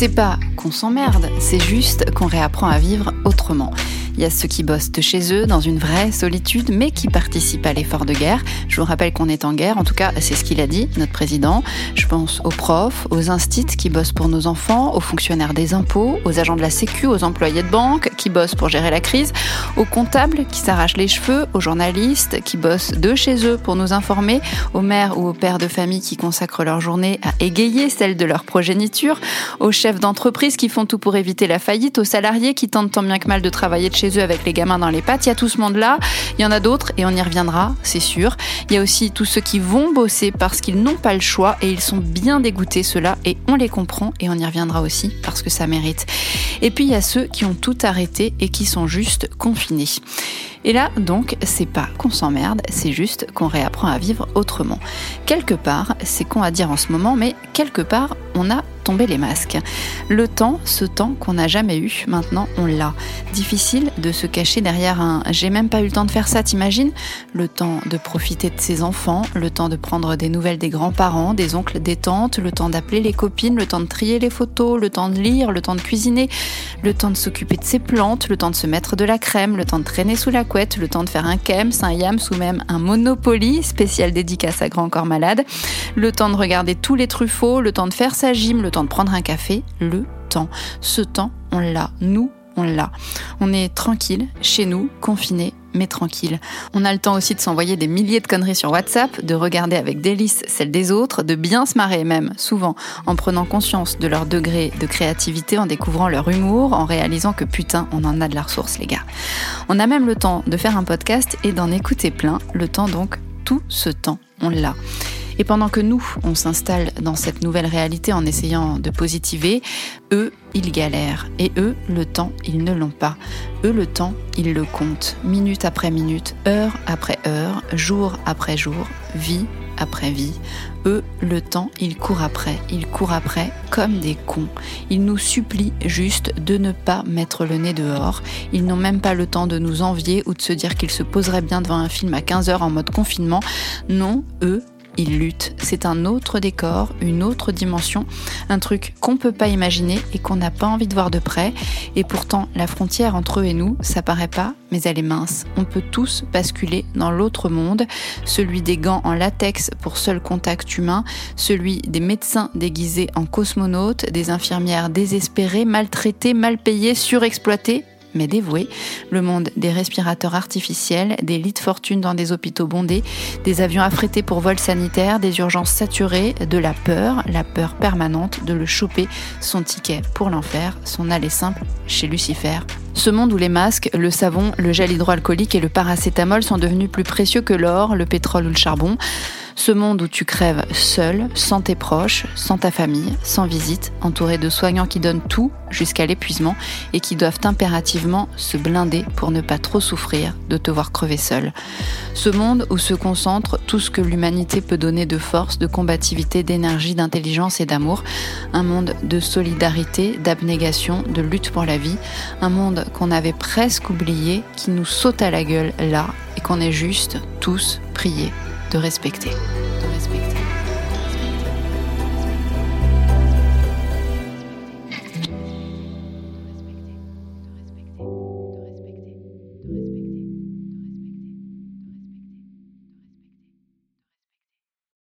C'est pas qu'on s'emmerde, c'est juste qu'on réapprend à vivre autrement. Il y a ceux qui bossent de chez eux dans une vraie solitude, mais qui participent à l'effort de guerre. Je vous rappelle qu'on est en guerre, en tout cas c'est ce qu'il a dit, notre président. Je pense aux profs, aux instits qui bossent pour nos enfants, aux fonctionnaires des impôts, aux agents de la sécu, aux employés de banque qui bossent pour gérer la crise, aux comptables qui s'arrachent les cheveux, aux journalistes qui bossent de chez eux pour nous informer, aux mères ou aux pères de famille qui consacrent leur journée à égayer celle de leur progéniture, aux chefs d'entreprise qui font tout pour éviter la faillite, aux salariés qui tentent tant bien que mal de travailler de chez avec les gamins dans les pattes. Il y a tout ce monde-là. Il y en a d'autres et on y reviendra, c'est sûr. Il y a aussi tous ceux qui vont bosser parce qu'ils n'ont pas le choix et ils sont bien dégoûtés, ceux-là, et on les comprend et on y reviendra aussi parce que ça mérite. Et puis il y a ceux qui ont tout arrêté et qui sont juste confinés. Et là, donc, c'est pas qu'on s'emmerde, c'est juste qu'on réapprend à vivre autrement. Quelque part, c'est con à dire en ce moment, mais quelque part, on a tombé les masques. Le temps, ce temps qu'on n'a jamais eu, maintenant on l'a. Difficile de se cacher derrière un j'ai même pas eu le temps de faire ça, t'imagines Le temps de profiter de ses enfants, le temps de prendre des nouvelles des grands-parents, des oncles, des tantes, le temps d'appeler les copines, le temps de trier les photos, le temps de lire, le temps de cuisiner, le temps de s'occuper de ses plantes, le temps de se mettre de la crème, le temps de traîner sous la couette, le temps de faire un kems, un yams ou même un monopoly spécial dédicace à grand corps malade, le temps de regarder tous les truffauts, le temps de faire sa gym, le temps de prendre un café, le temps. Ce temps, on l'a. Nous, on l'a. On est tranquille, chez nous, confiné, mais tranquille. On a le temps aussi de s'envoyer des milliers de conneries sur WhatsApp, de regarder avec délice celles des autres, de bien se marrer même, souvent, en prenant conscience de leur degré de créativité, en découvrant leur humour, en réalisant que putain, on en a de la ressource, les gars. On a même le temps de faire un podcast et d'en écouter plein, le temps donc, tout ce temps, on l'a. Et pendant que nous, on s'installe dans cette nouvelle réalité en essayant de positiver, eux, ils galèrent. Et eux, le temps, ils ne l'ont pas. Eux, le temps, ils le comptent. Minute après minute, heure après heure, jour après jour, vie après vie. Eux, le temps, ils courent après, ils courent après comme des cons. Ils nous supplient juste de ne pas mettre le nez dehors. Ils n'ont même pas le temps de nous envier ou de se dire qu'ils se poseraient bien devant un film à 15h en mode confinement. Non, eux, ils luttent. C'est un autre décor, une autre dimension, un truc qu'on peut pas imaginer et qu'on n'a pas envie de voir de près. Et pourtant, la frontière entre eux et nous, ça paraît pas, mais elle est mince. On peut tous basculer dans l'autre monde, celui des gants en latex pour seul contact humain, celui des médecins déguisés en cosmonautes, des infirmières désespérées, maltraitées, mal payées, surexploitées, mais dévoué, le monde des respirateurs artificiels, des lits de fortune dans des hôpitaux bondés, des avions affrétés pour vols sanitaires, des urgences saturées, de la peur, la peur permanente de le choper, son ticket pour l'enfer, son aller simple chez Lucifer. Ce monde où les masques, le savon, le gel hydroalcoolique et le paracétamol sont devenus plus précieux que l'or, le pétrole ou le charbon. Ce monde où tu crèves seul, sans tes proches, sans ta famille, sans visite, entouré de soignants qui donnent tout jusqu'à l'épuisement et qui doivent impérativement se blinder pour ne pas trop souffrir de te voir crever seul. Ce monde où se concentre tout ce que l'humanité peut donner de force, de combativité, d'énergie, d'intelligence et d'amour. Un monde de solidarité, d'abnégation, de lutte pour la vie. Un monde qu'on avait presque oublié, qui nous saute à la gueule là et qu'on est juste tous priés de respecter.